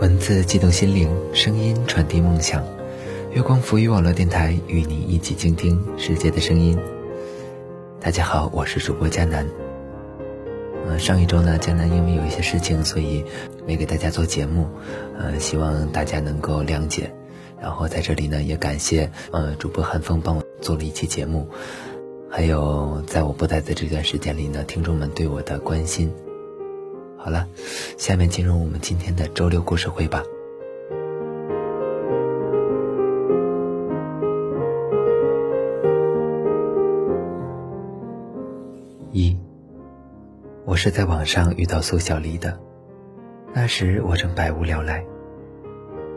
文字激动心灵，声音传递梦想。月光浮语网络电台与你一起倾听世界的声音。大家好，我是主播佳楠。呃，上一周呢，佳楠因为有一些事情，所以没给大家做节目。呃，希望大家能够谅解。然后在这里呢，也感谢呃主播韩风帮我做了一期节目，还有在我不在的这段时间里呢，听众们对我的关心。好了，下面进入我们今天的周六故事会吧。我是在网上遇到苏小黎的，那时我正百无聊赖。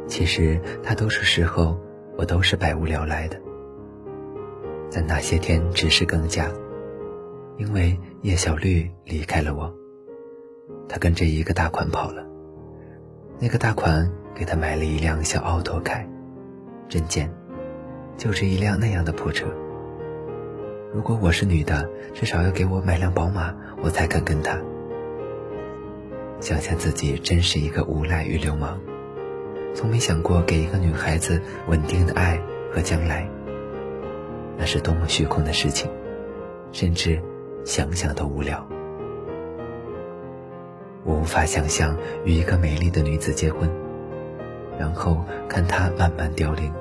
其实大多数时候我都是百无聊赖的，但那些天只是更加，因为叶小绿离开了我。他跟着一个大款跑了，那个大款给他买了一辆小奥拓开，真贱，就是一辆那样的破车。如果我是女的，至少要给我买辆宝马，我才肯跟他。想想自己真是一个无赖与流氓，从没想过给一个女孩子稳定的爱和将来，那是多么虚空的事情，甚至想想都无聊。我无法想象与一个美丽的女子结婚，然后看她慢慢凋零，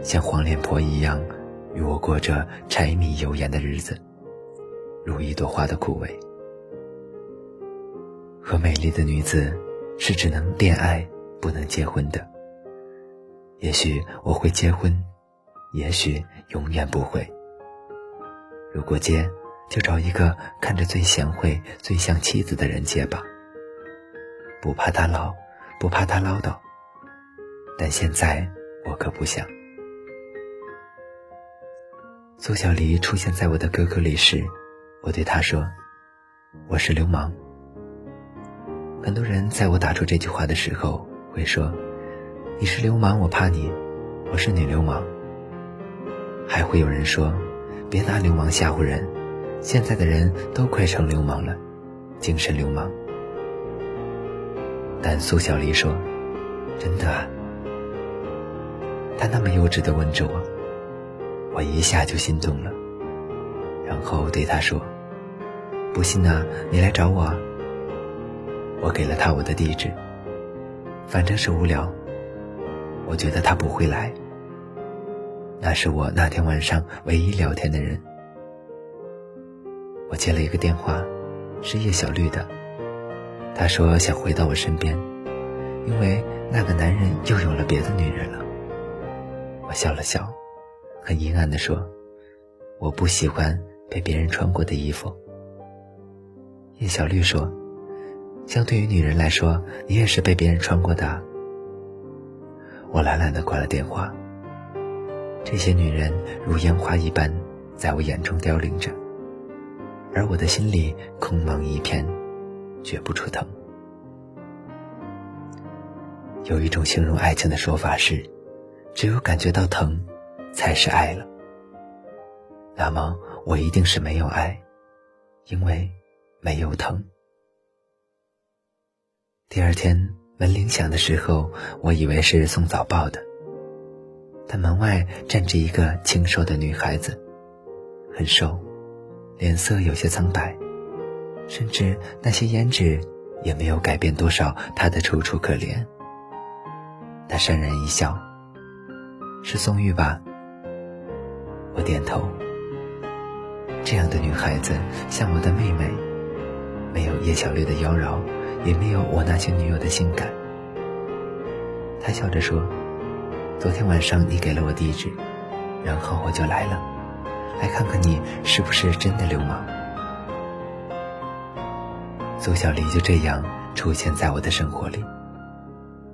像黄脸婆一样与我过着柴米油盐的日子，如一朵花的枯萎。和美丽的女子是只能恋爱不能结婚的。也许我会结婚，也许永远不会。如果结，就找一个看着最贤惠、最像妻子的人结吧。不怕他老，不怕他唠叨。但现在我可不想。苏小黎出现在我的 QQ 里时，我对他说：“我是流氓。”很多人在我打出这句话的时候会说：“你是流氓，我怕你。”我是女流氓。还会有人说：“别拿流氓吓唬人。”现在的人都快成流氓了，精神流氓。但苏小黎说：“真的啊。”他那么幼稚的问着我，我一下就心动了，然后对他说：“不信啊，你来找我。”我给了他我的地址，反正是无聊，我觉得他不会来。那是我那天晚上唯一聊天的人。我接了一个电话，是叶小绿的。他说想回到我身边，因为那个男人又有了别的女人了。我笑了笑，很阴暗的说：“我不喜欢被别人穿过的衣服。”叶小绿说：“相对于女人来说，你也是被别人穿过的。”我懒懒的挂了电话。这些女人如烟花一般，在我眼中凋零着。而我的心里空茫一片，觉不出疼。有一种形容爱情的说法是，只有感觉到疼，才是爱了。那么我一定是没有爱，因为没有疼。第二天门铃响的时候，我以为是送早报的，但门外站着一个清瘦的女孩子，很瘦。脸色有些苍白，甚至那些胭脂也没有改变多少她的楚楚可怜。他潸然一笑：“是宋玉吧？”我点头。这样的女孩子像我的妹妹，没有叶小绿的妖娆，也没有我那些女友的性感。他笑着说：“昨天晚上你给了我地址，然后我就来了。”来看看你是不是真的流氓。苏小黎就这样出现在我的生活里，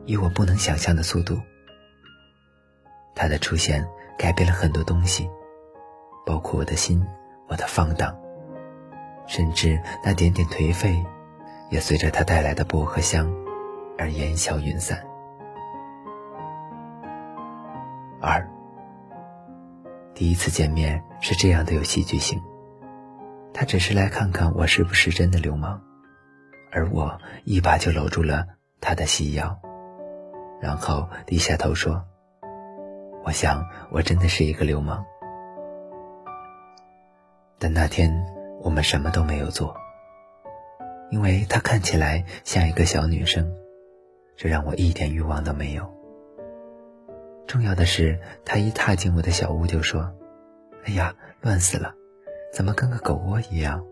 以我不能想象的速度。他的出现改变了很多东西，包括我的心，我的放荡，甚至那点点颓废，也随着他带来的薄荷香而烟消云散。二，第一次见面是这样的有戏剧性，他只是来看看我是不是真的流氓，而我一把就搂住了他的细腰，然后低下头说：“我想我真的是一个流氓。”但那天我们什么都没有做，因为她看起来像一个小女生，这让我一点欲望都没有。重要的是，她一踏进我的小屋就说：“哎呀，乱死了，怎么跟个狗窝一样？”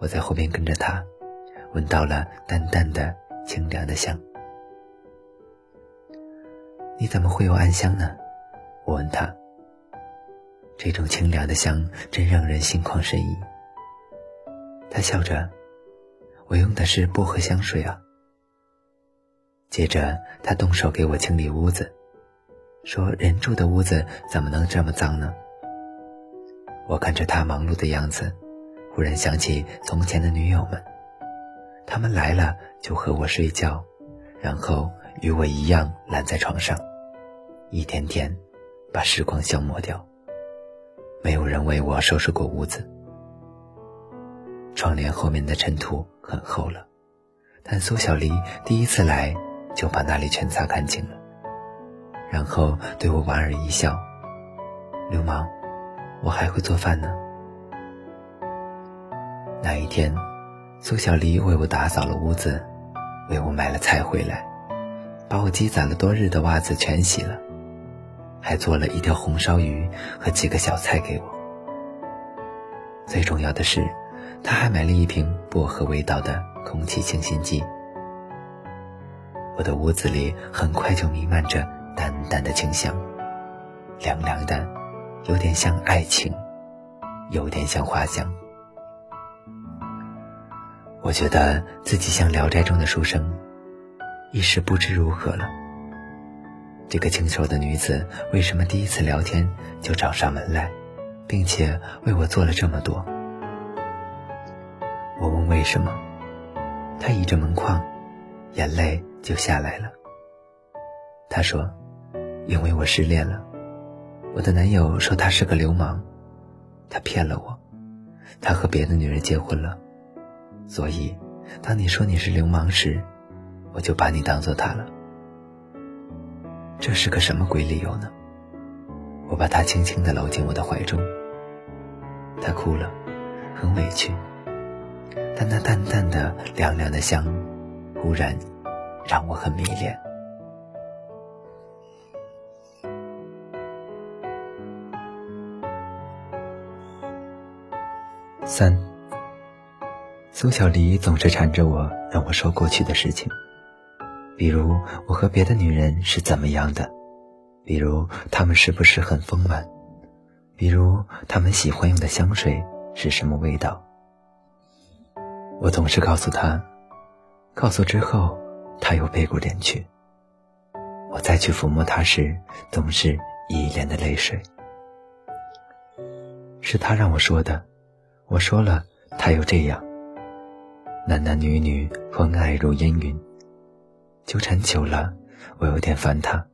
我在后边跟着她，闻到了淡淡的清凉的香。你怎么会有暗香呢？我问她。这种清凉的香真让人心旷神怡。他笑着：“我用的是薄荷香水啊。”接着，他动手给我清理屋子，说：“人住的屋子怎么能这么脏呢？”我看着他忙碌的样子，忽然想起从前的女友们，他们来了就和我睡觉，然后与我一样懒在床上，一天天把时光消磨掉。没有人为我收拾过屋子，窗帘后面的尘土很厚了，但苏小黎第一次来就把那里全擦干净了，然后对我莞尔一笑：“流氓，我还会做饭呢。”那一天，苏小黎为我打扫了屋子，为我买了菜回来，把我积攒了多日的袜子全洗了。还做了一条红烧鱼和几个小菜给我。最重要的是，他还买了一瓶薄荷味道的空气清新剂。我的屋子里很快就弥漫着淡淡的清香，凉凉的，有点像爱情，有点像花香。我觉得自己像《聊斋》中的书生，一时不知如何了。这个清瘦的女子为什么第一次聊天就找上门来，并且为我做了这么多？我问为什么，她倚着门框，眼泪就下来了。她说：“因为我失恋了，我的男友说他是个流氓，他骗了我，他和别的女人结婚了，所以当你说你是流氓时，我就把你当做他了。”这是个什么鬼理由呢？我把她轻轻地搂进我的怀中，她哭了，很委屈，但那淡淡的、凉凉的香，忽然让我很迷恋。三，苏小黎总是缠着我，让我说过去的事情。比如我和别的女人是怎么样的，比如她们是不是很丰满，比如她们喜欢用的香水是什么味道。我总是告诉她，告诉之后，她又背过脸去。我再去抚摸她时，总是一脸的泪水。是她让我说的，我说了，她又这样。男男女女，欢爱如烟云。纠缠久了，我有点烦他，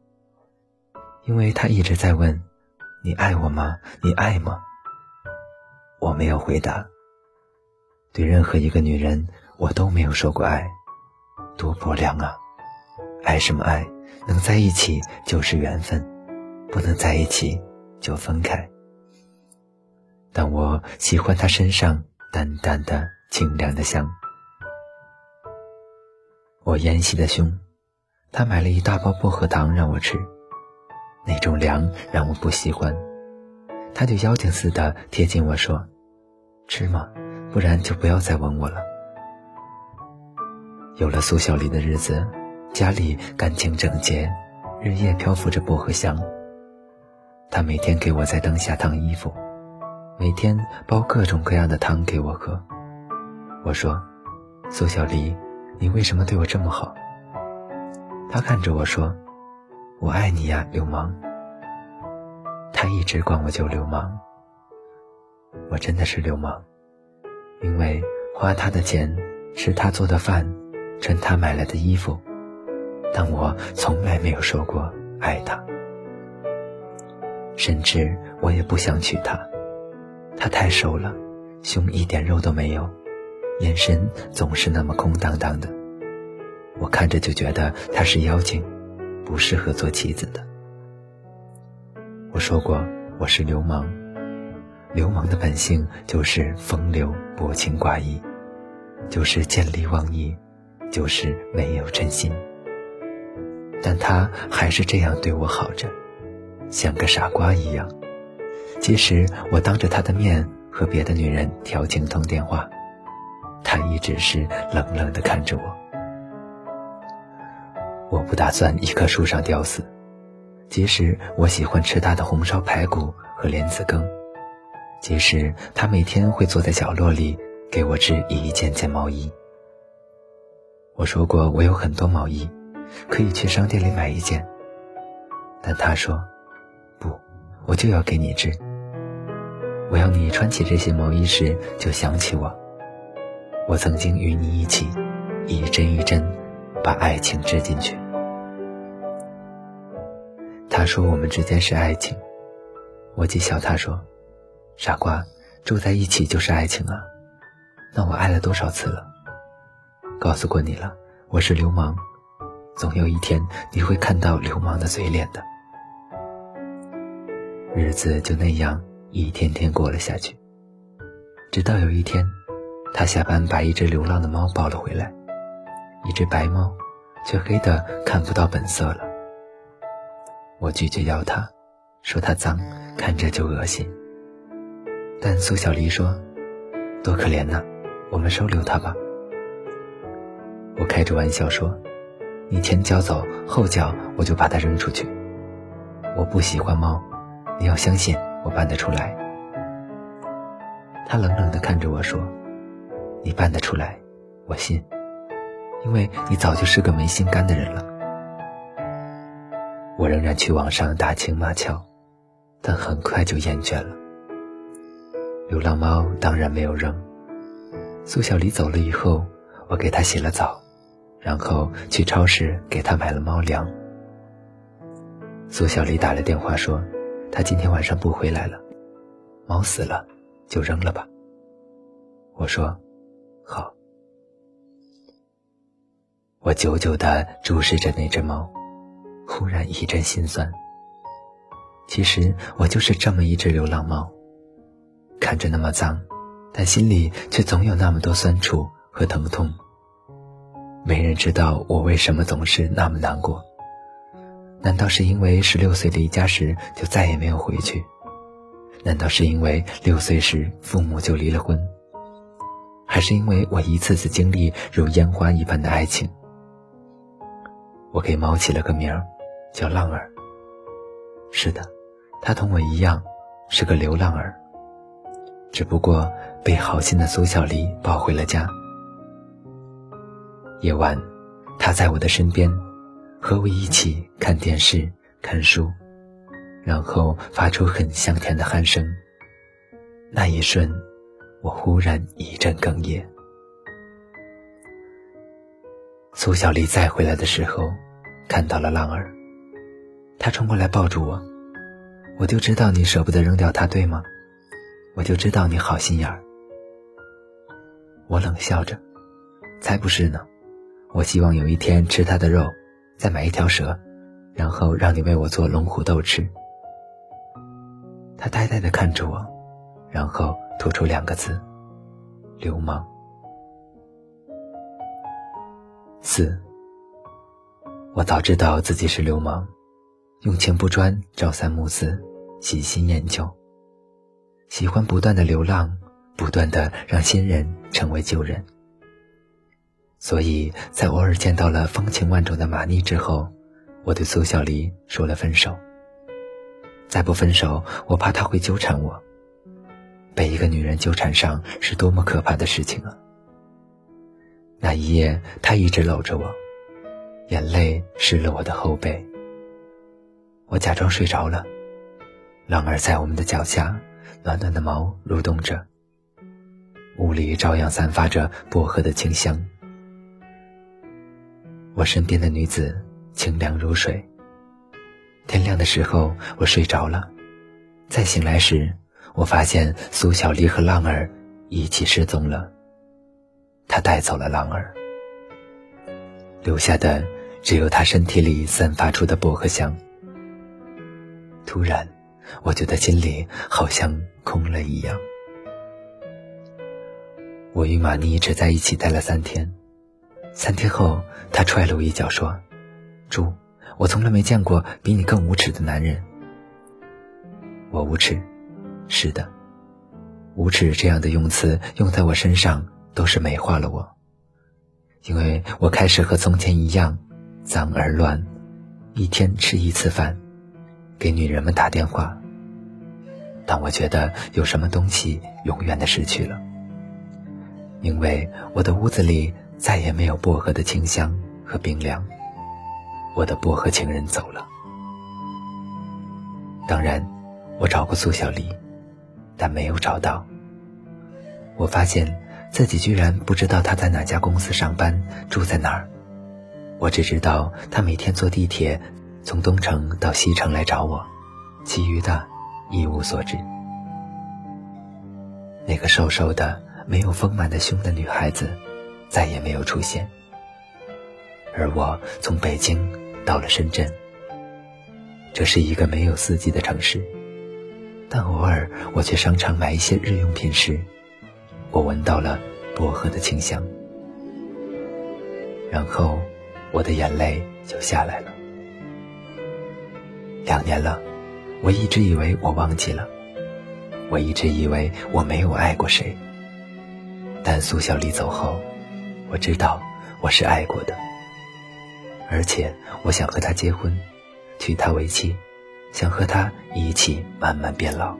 因为他一直在问：“你爱我吗？你爱吗？”我没有回答。对任何一个女人，我都没有说过爱，多薄凉啊！爱什么爱？能在一起就是缘分，不能在一起就分开。但我喜欢他身上淡淡的清凉的香。我纤细的胸，他买了一大包薄荷糖让我吃，那种凉让我不喜欢，他就妖精似的贴近我说：“吃吗？不然就不要再吻我了。”有了苏小丽的日子，家里干净整洁，日夜漂浮着薄荷香。他每天给我在灯下烫衣服，每天煲各种各样的汤给我喝。我说：“苏小丽。”你为什么对我这么好？他看着我说：“我爱你呀，流氓。”他一直管我叫流氓，我真的是流氓，因为花他的钱，吃他做的饭，穿他买来的衣服，但我从来没有说过爱他，甚至我也不想娶她。她太瘦了，胸一点肉都没有，眼神总是那么空荡荡的，我看着就觉得她是妖精，不适合做妻子的。我说过我是流氓，流氓的本性就是风流薄情寡义，就是见利忘义，就是没有真心。但他还是这样对我好着，像个傻瓜一样。即使我当着他的面和别的女人调情通电话，他一直是冷冷地看着我。我不打算一棵树上吊死。即使我喜欢吃他的红烧排骨和莲子羹，即使他每天会坐在角落里给我织一件件毛衣。我说过我有很多毛衣，可以去商店里买一件。但他说，不，我就要给你织。我要你穿起这些毛衣时就想起我，我曾经与你一起，一针一针把爱情织进去。他说我们之间是爱情，我讥笑他说：“傻瓜，住在一起就是爱情啊！那我爱了多少次了？告诉过你了，我是流氓，总有一天你会看到流氓的嘴脸的。”日子就那样一天天过了下去，直到有一天，他下班把一只流浪的猫抱了回来，一只白猫，却黑的看不到本色了。我拒绝要它，说它脏，看着就恶心。但苏小黎说：“多可怜呐，我们收留它吧。”我开着玩笑说：“你前脚走，后脚我就把它扔出去。我不喜欢猫，你要相信我办得出来。”他冷冷地看着我说：“你办得出来，我信，因为你早就是个没心肝的人了。”我仍然去网上打情骂俏，但很快就厌倦了。流浪猫当然没有扔。苏小黎走了以后，我给它洗了澡，然后去超市给它买了猫粮。苏小黎打来电话说，他今天晚上不回来了，猫死了，就扔了吧。我说，好。我久久地注视着那只猫。忽然一阵心酸。其实我就是这么一只流浪猫，看着那么脏，但心里却总有那么多酸楚和疼痛。没人知道我为什么总是那么难过。难道是因为十六岁离家时就再也没有回去？难道是因为六岁时父母就离了婚？还是因为我一次次经历如烟花一般的爱情？我给猫起了个名儿。叫浪儿。是的，他同我一样，是个流浪儿。只不过被好心的苏小黎抱回了家。夜晚，他在我的身边，和我一起看电视、看书，然后发出很香甜的鼾声。那一瞬，我忽然一阵哽咽。苏小黎再回来的时候，看到了浪儿。他冲过来抱住我，我就知道你舍不得扔掉他，对吗？我就知道你好心眼儿。我冷笑着，才不是呢。我希望有一天吃他的肉，再买一条蛇，然后让你为我做龙虎斗吃。他呆呆地看着我，然后吐出两个字：流氓。四，我早知道自己是流氓。用情不专，朝三暮四，喜新厌旧，喜欢不断的流浪，不断的让新人成为旧人。所以在偶尔见到了风情万种的马妮之后，我对苏小黎说了分手。再不分手，我怕他会纠缠我。被一个女人纠缠上是多么可怕的事情啊！那一夜，他一直搂着我，眼泪湿了我的后背。我假装睡着了，浪儿在我们的脚下，暖暖的毛蠕动着，屋里照样散发着薄荷的清香。我身边的女子清凉如水。天亮的时候，我睡着了，再醒来时，我发现苏小丽和浪儿一起失踪了。他带走了浪儿，留下的只有他身体里散发出的薄荷香。突然，我觉得心里好像空了一样。我与玛尼只在一起待了三天。三天后，他踹了我一脚，说：“猪，我从来没见过比你更无耻的男人。”我无耻，是的，无耻这样的用词用在我身上都是美化了我，因为我开始和从前一样，脏而乱，一天吃一次饭，给女人们打电话。但我觉得有什么东西永远的失去了，因为我的屋子里。再也没有薄荷的清香和冰凉，我的薄荷情人走了。当然，我找过苏小丽，但没有找到。我发现自己居然不知道她在哪家公司上班，住在哪儿。我只知道她每天坐地铁从东城到西城来找我，其余的一无所知。那个瘦瘦的、没有丰满的胸的女孩子。再也没有出现，而我从北京到了深圳。这是一个没有四季的城市，但偶尔我去商场买一些日用品时，我闻到了薄荷的清香，然后我的眼泪就下来了。两年了，我一直以为我忘记了，我一直以为我没有爱过谁，但苏小丽走后。我知道我是爱过的，而且我想和他结婚，娶她为妻，想和他一起慢慢变老，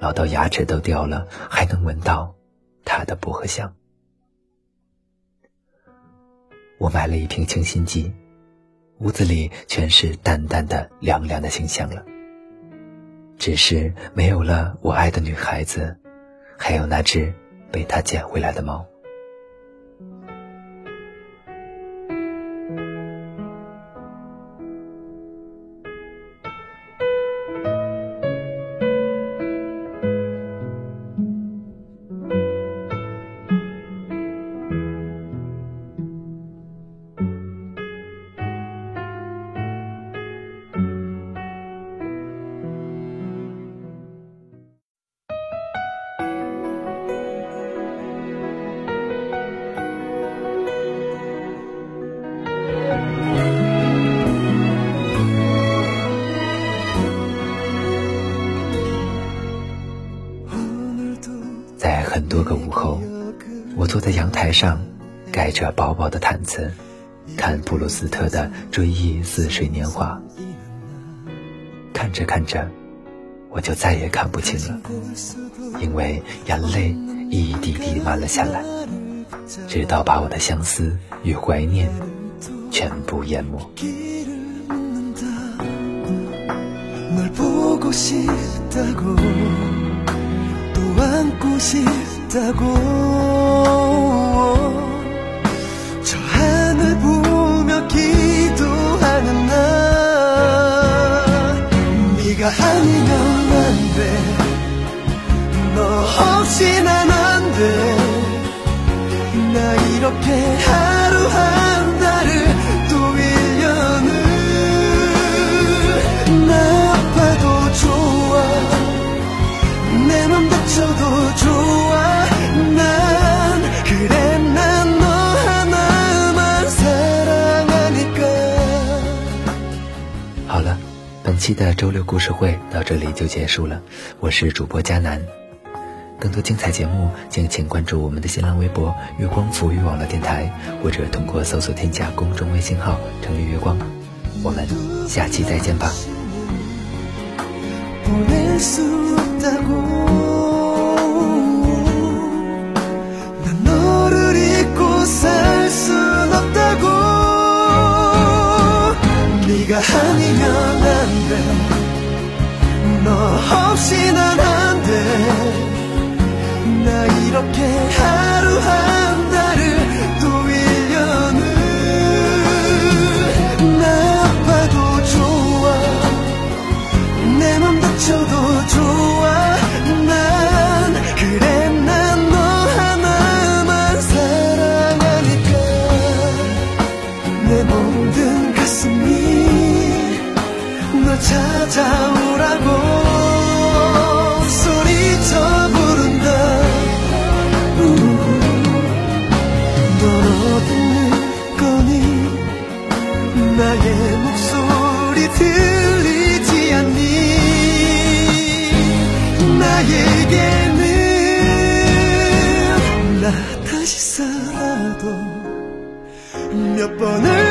老到牙齿都掉了还能闻到他的薄荷香。我买了一瓶清新剂，屋子里全是淡淡的凉凉的清香了，只是没有了我爱的女孩子，还有那只被他捡回来的猫。上，盖着薄薄的毯子，看布鲁斯特的《追忆似水年华》。看着看着，我就再也看不清了，因为眼泪一滴滴慢了下来，直到把我的相思与怀念全部淹没。다고 저 하늘 보며 기도하는 나 네가 아니면 안돼너 없이 난 안돼 나 이렇게 하 期的周六故事会到这里就结束了。我是主播佳楠，更多精彩节目，敬请关注我们的新浪微博“月光抚育网络电台”，或者通过搜索添加公众微信号“城里月光”。我们下期再见吧。 돼 너 없이 난 안돼. 나 이렇게 하루하루 몇 번을